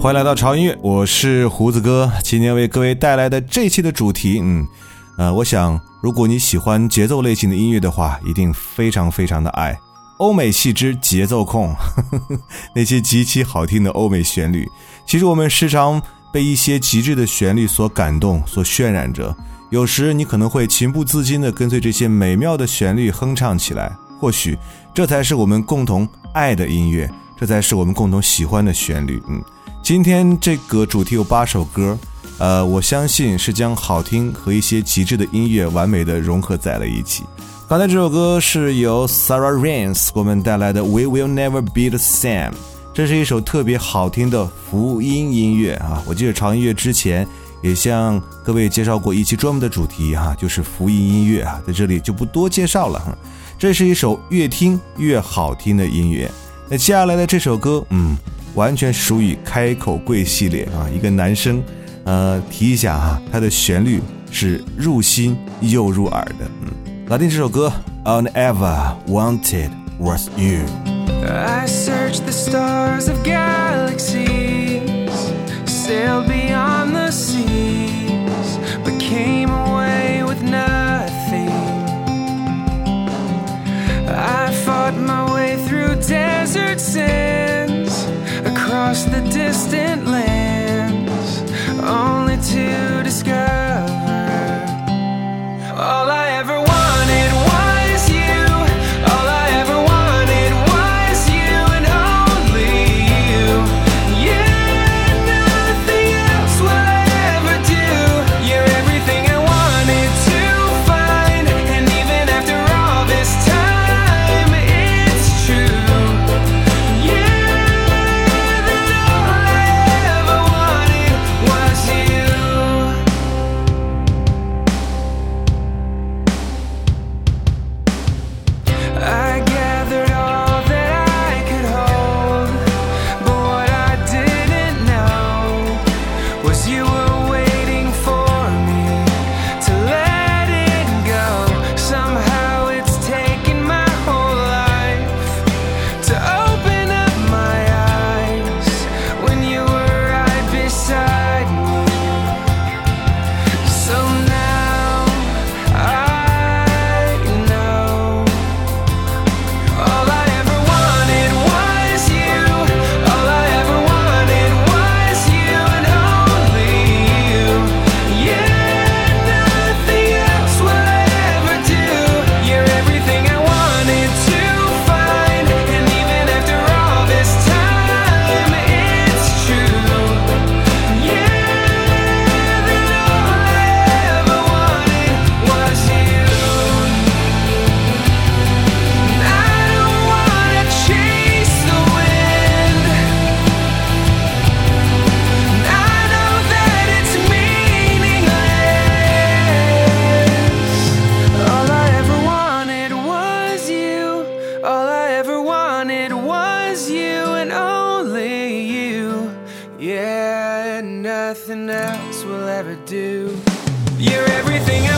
欢迎来到潮音乐，我是胡子哥。今天为各位带来的这期的主题，嗯，呃，我想如果你喜欢节奏类型的音乐的话，一定非常非常的爱欧美系之节奏控呵呵，那些极其好听的欧美旋律。其实我们时常被一些极致的旋律所感动、所渲染着，有时你可能会情不自禁地跟随这些美妙的旋律哼唱起来。或许这才是我们共同爱的音乐，这才是我们共同喜欢的旋律。嗯。今天这个主题有八首歌，呃，我相信是将好听和一些极致的音乐完美的融合在了一起。刚才这首歌是由 Sarah Rains 给我们带来的《We Will Never Be the Same》，这是一首特别好听的福音音乐啊！我记得长音乐之前也向各位介绍过一期专门的主题哈，就是福音音乐啊，在这里就不多介绍了。这是一首越听越好听的音乐。那接下来的这首歌，嗯。完全属于开口跪系列啊！一个男生，呃，提一下哈，它的旋律是入心又入耳的。嗯，来听这首歌，All I Ever Wanted Was You。I searched the stars of galaxies, sail beyond the sea. 嗯，今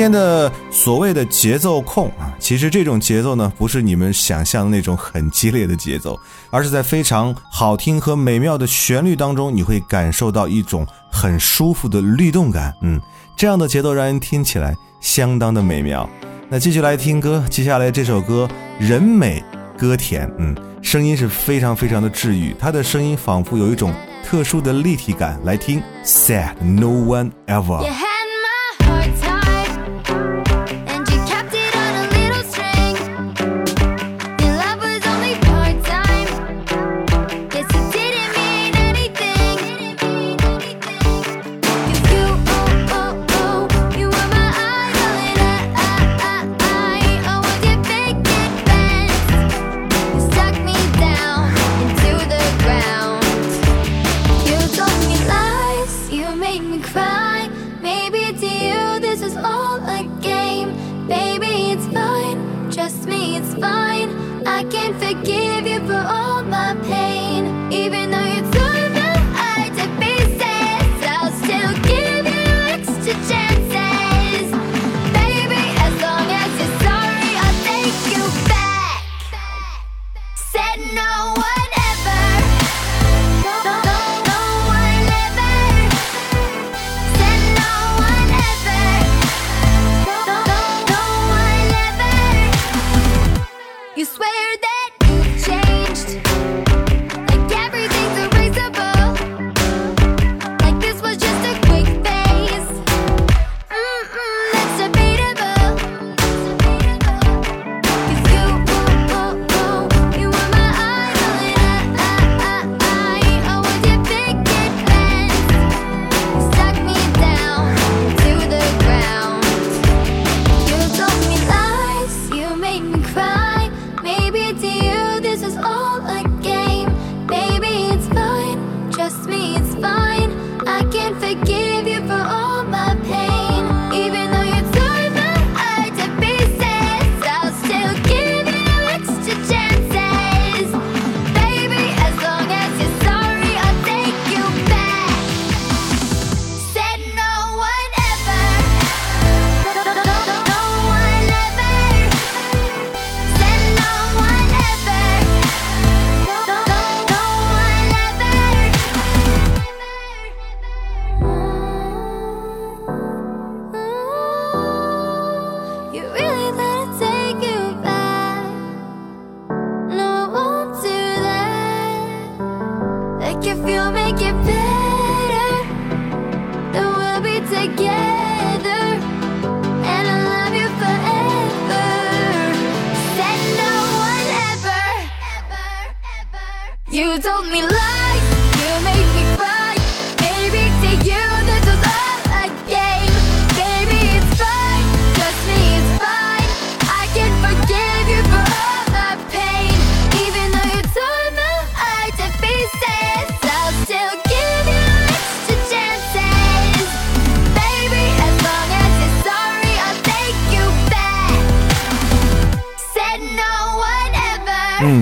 今天的所谓的节奏控啊，其实这种节奏呢，不是你们想象的那种很激烈的节奏，而是在非常好听和美妙的旋律当中，你会感受到一种很舒服的律动感。嗯，这样的节奏让人听起来相当的美妙。那继续来听歌，接下来这首歌人美。歌甜，嗯，声音是非常非常的治愈，他的声音仿佛有一种特殊的立体感。来听，Sad No One Ever。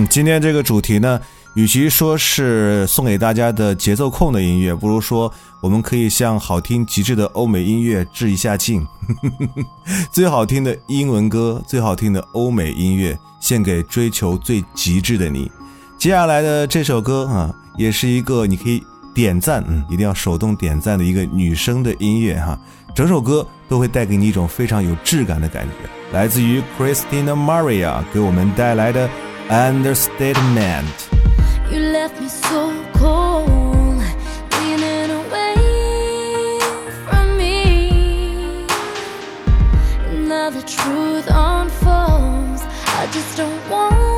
今天这个主题呢，与其说是送给大家的节奏控的音乐，不如说我们可以向好听极致的欧美音乐致一下敬。最好听的英文歌，最好听的欧美音乐，献给追求最极致的你。接下来的这首歌啊，也是一个你可以点赞，嗯，一定要手动点赞的一个女生的音乐哈。整首歌都会带给你一种非常有质感的感觉，来自于 Christina Maria 给我们带来的。Understatement. You left me so cold, leaning away from me. Now the truth unfolds. I just don't want.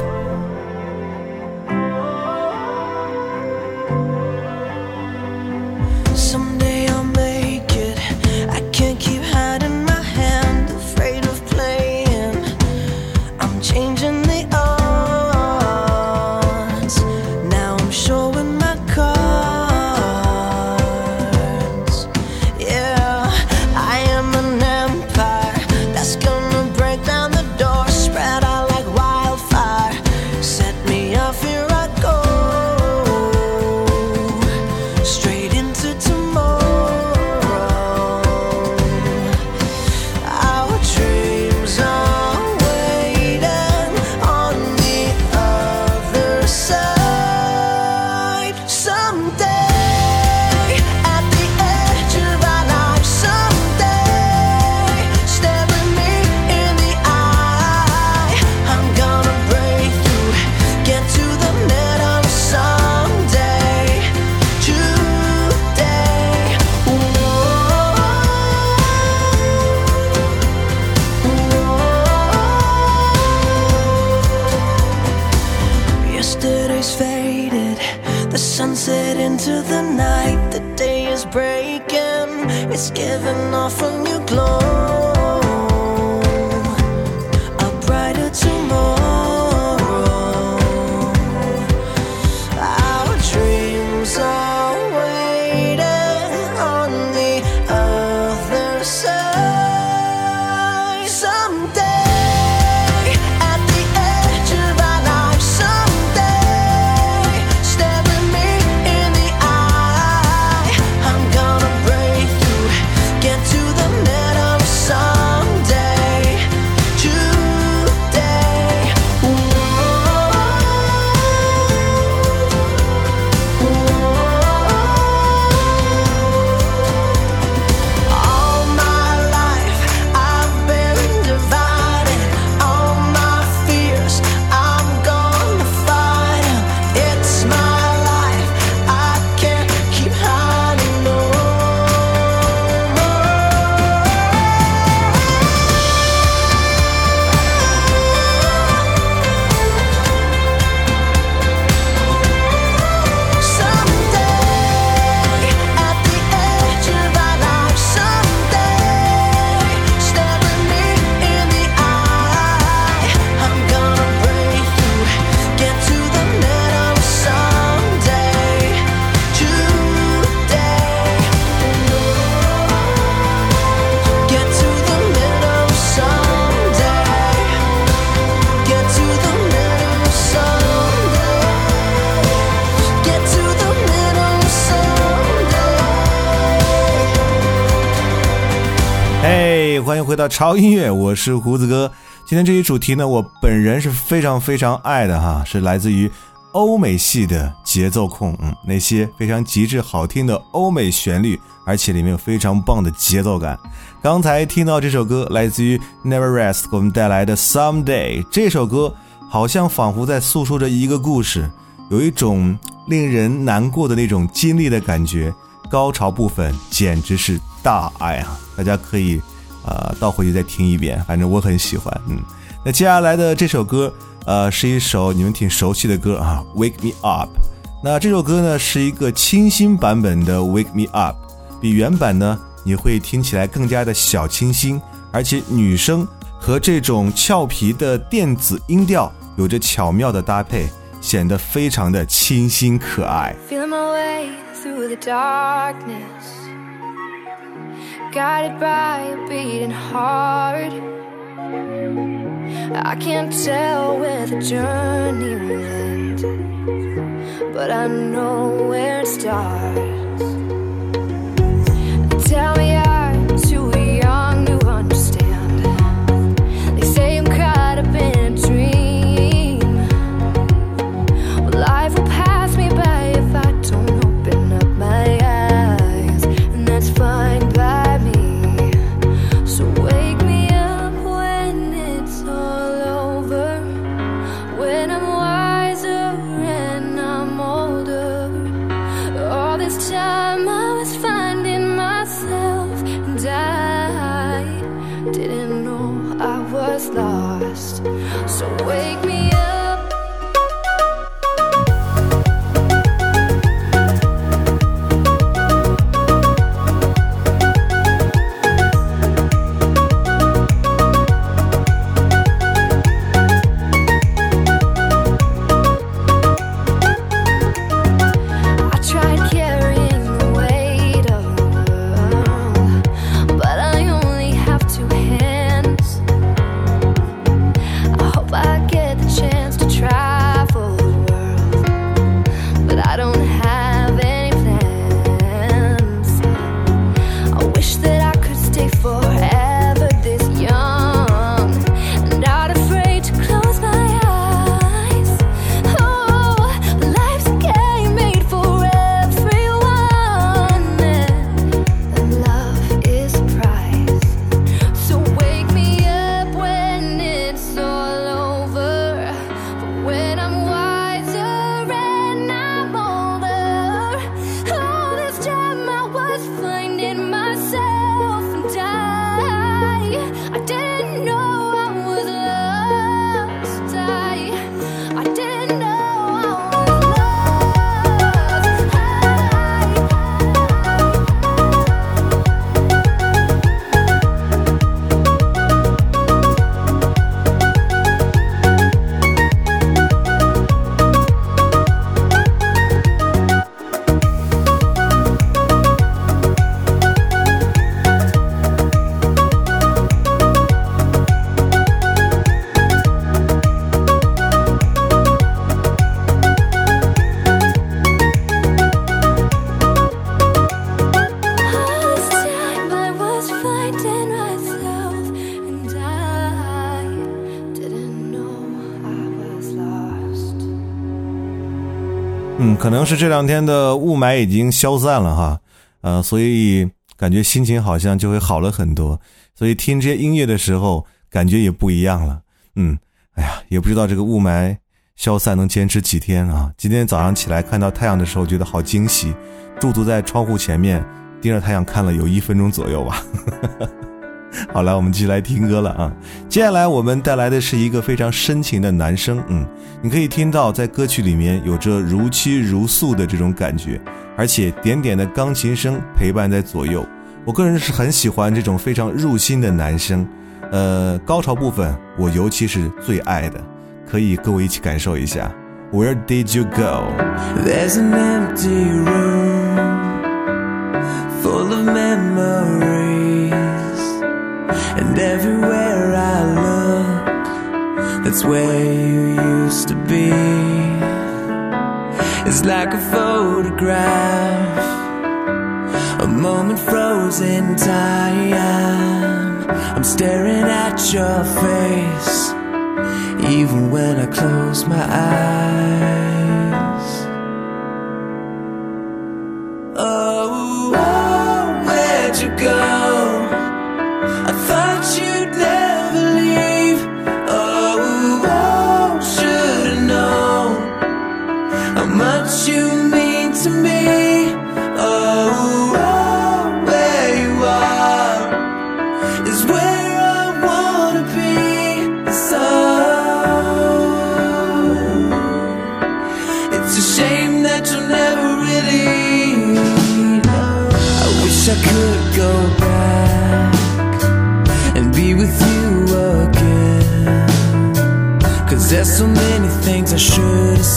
faded, the sunset into the night. The day is breaking, it's giving off a new glow. 回到潮音乐，我是胡子哥。今天这一主题呢，我本人是非常非常爱的哈，是来自于欧美系的节奏控，嗯，那些非常极致好听的欧美旋律，而且里面有非常棒的节奏感。刚才听到这首歌，来自于 Never Rest 给我们带来的 Someday，这首歌好像仿佛在诉说着一个故事，有一种令人难过的那种经历的感觉。高潮部分简直是大爱啊！大家可以。呃，倒回去再听一遍，反正我很喜欢。嗯，那接下来的这首歌，呃，是一首你们挺熟悉的歌啊，《Wake Me Up》。那这首歌呢，是一个清新版本的《Wake Me Up》，比原版呢，你会听起来更加的小清新，而且女声和这种俏皮的电子音调有着巧妙的搭配，显得非常的清新可爱。Feel Him Away Through the Darkness guided by a beating heart. I can't tell where the journey will end, but I know where it starts. Tell me 可能是这两天的雾霾已经消散了哈，呃，所以感觉心情好像就会好了很多，所以听这些音乐的时候感觉也不一样了。嗯，哎呀，也不知道这个雾霾消散能坚持几天啊！今天早上起来看到太阳的时候，觉得好惊喜，驻足在窗户前面盯着太阳看了有一分钟左右吧。好了，我们继续来听歌了啊！接下来我们带来的是一个非常深情的男声，嗯，你可以听到在歌曲里面有着如泣如诉的这种感觉，而且点点的钢琴声陪伴在左右。我个人是很喜欢这种非常入心的男声，呃，高潮部分我尤其是最爱的，可以跟我一起感受一下。Where did you go？There's an empty room full of memories, and everywhere I look, that's where you used to be. It's like a photograph, a moment frozen time. I'm staring at your face even when I close my eyes.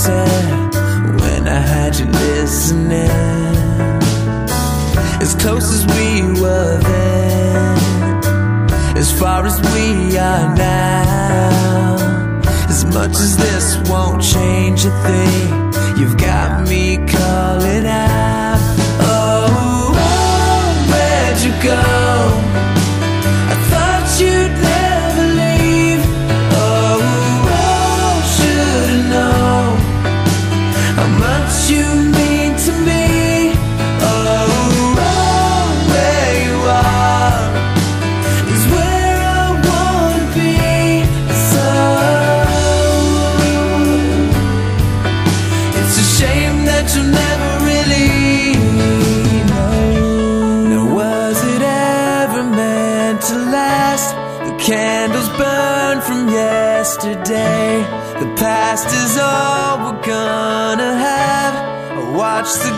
Said when I had you listening. As close as we were then, as far as we are now. As much as this won't change a thing, you've got me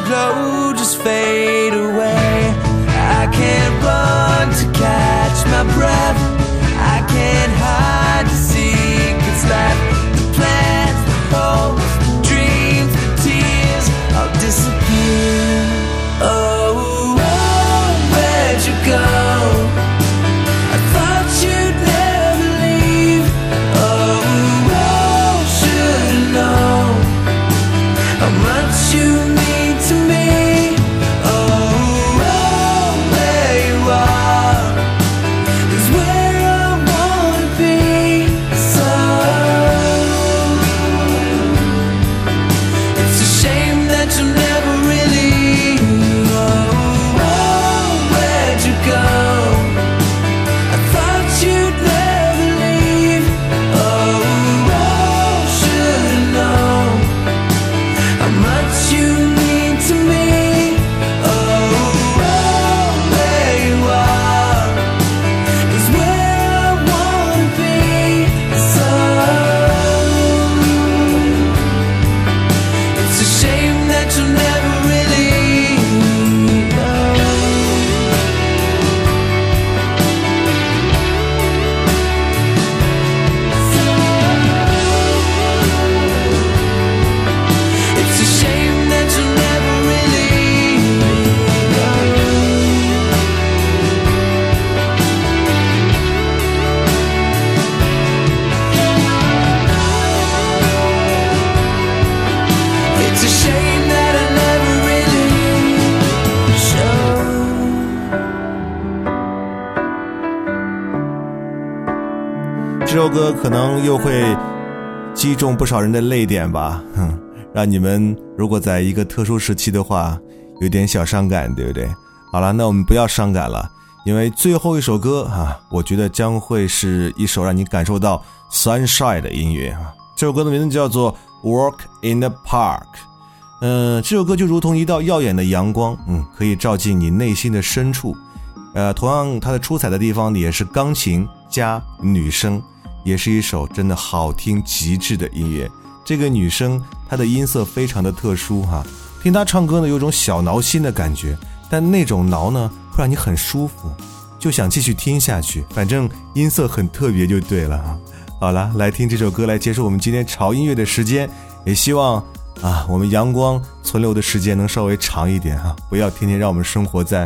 blow. 可能又会击中不少人的泪点吧，哼，让你们如果在一个特殊时期的话，有点小伤感，对不对？好了，那我们不要伤感了，因为最后一首歌啊，我觉得将会是一首让你感受到 sunshine 的音乐啊。这首歌的名字叫做《Walk in the Park》。嗯，这首歌就如同一道耀眼的阳光，嗯，可以照进你内心的深处。呃，同样它的出彩的地方也是钢琴加女声，也是一首真的好听极致的音乐。这个女生她的音色非常的特殊哈，听她唱歌呢有种小挠心的感觉，但那种挠呢会让你很舒服，就想继续听下去。反正音色很特别就对了哈。好了，来听这首歌来结束我们今天潮音乐的时间，也希望啊我们阳光存留的时间能稍微长一点哈，不要天天让我们生活在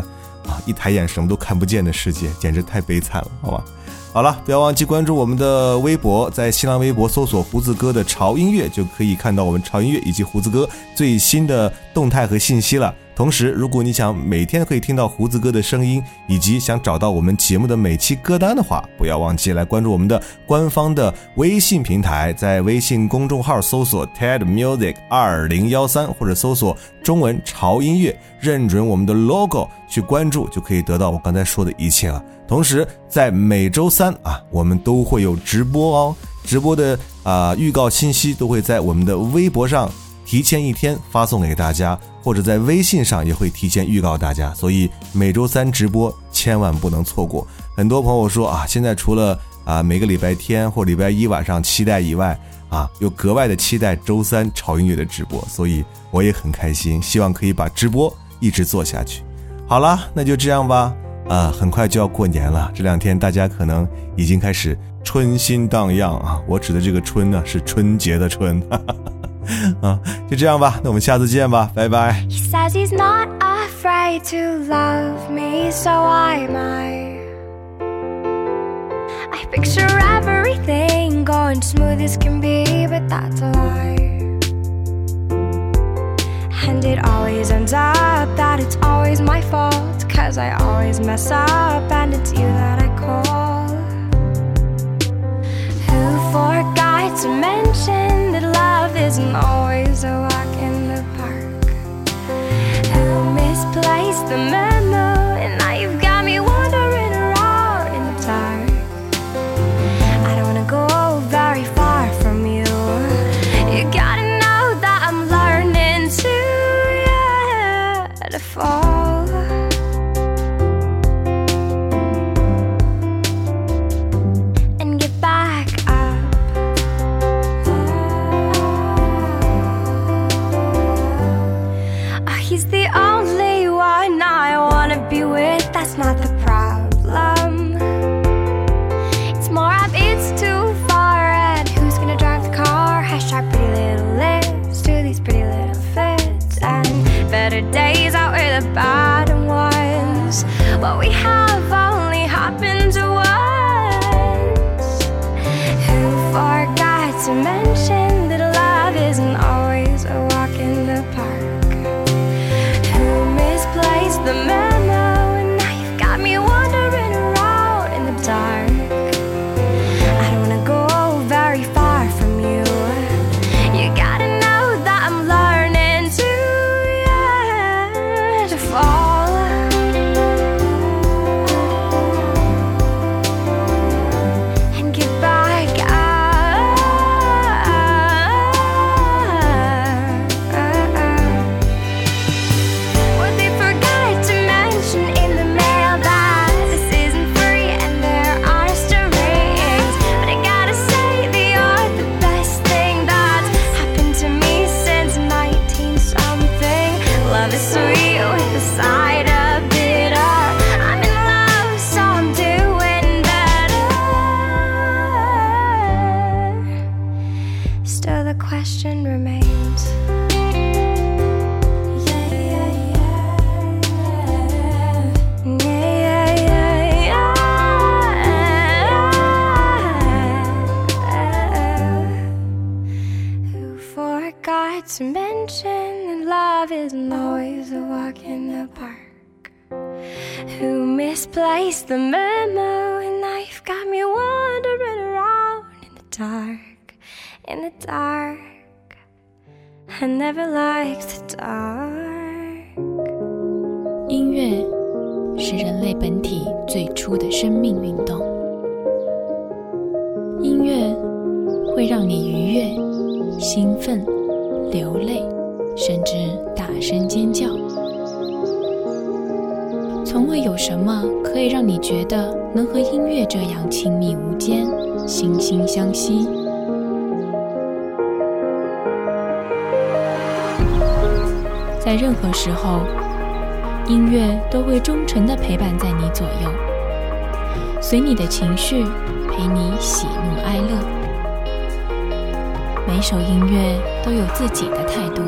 啊一抬眼什么都看不见的世界，简直太悲惨了，好吧？好了，不要忘记关注我们的微博，在新浪微博搜索“胡子哥的潮音乐”，就可以看到我们潮音乐以及胡子哥最新的动态和信息了。同时，如果你想每天可以听到胡子哥的声音，以及想找到我们节目的每期歌单的话，不要忘记来关注我们的官方的微信平台，在微信公众号搜索 TED Music 二零幺三，或者搜索中文潮音乐，认准我们的 logo 去关注，就可以得到我刚才说的一切了。同时，在每周三啊，我们都会有直播哦，直播的啊、预告信息都会在我们的微博上提前一天发送给大家，或者在微信上也会提前预告大家，所以每周三直播千万不能错过。很多朋友说啊，现在除了啊每个礼拜天或礼拜一晚上期待以外，啊又格外的期待周三潮音乐的直播，所以我也很开心，希望可以把直播一直做下去。好了，那就这样吧。啊，很快就要过年了，这两天大家可能已经开始春心荡漾啊。我指的这个春呢，是春节的春。啊，就这样吧，那我们下次见吧，拜拜。He says he's not afraid to love me, so am I. I picture everything going smooth as can be, but that's a lie. And it always ends up that it's always my fault, cause I always mess up, and it's you that I call. Who forgot to mention that love isn't always a walk in the park? Who misplaced the memo? Who misplaced the memo, and now you've got me wandering around in the dark, in the dark. I never liked the dark. 音乐是人类本体最初的生命运动。音乐会让你愉悦、兴奋、流泪，甚至大声尖叫。从未有什么可以让你觉得能和音乐这样亲密无间、惺惺相惜。在任何时候，音乐都会忠诚地陪伴在你左右，随你的情绪，陪你喜怒哀乐。每首音乐都有自己的态度，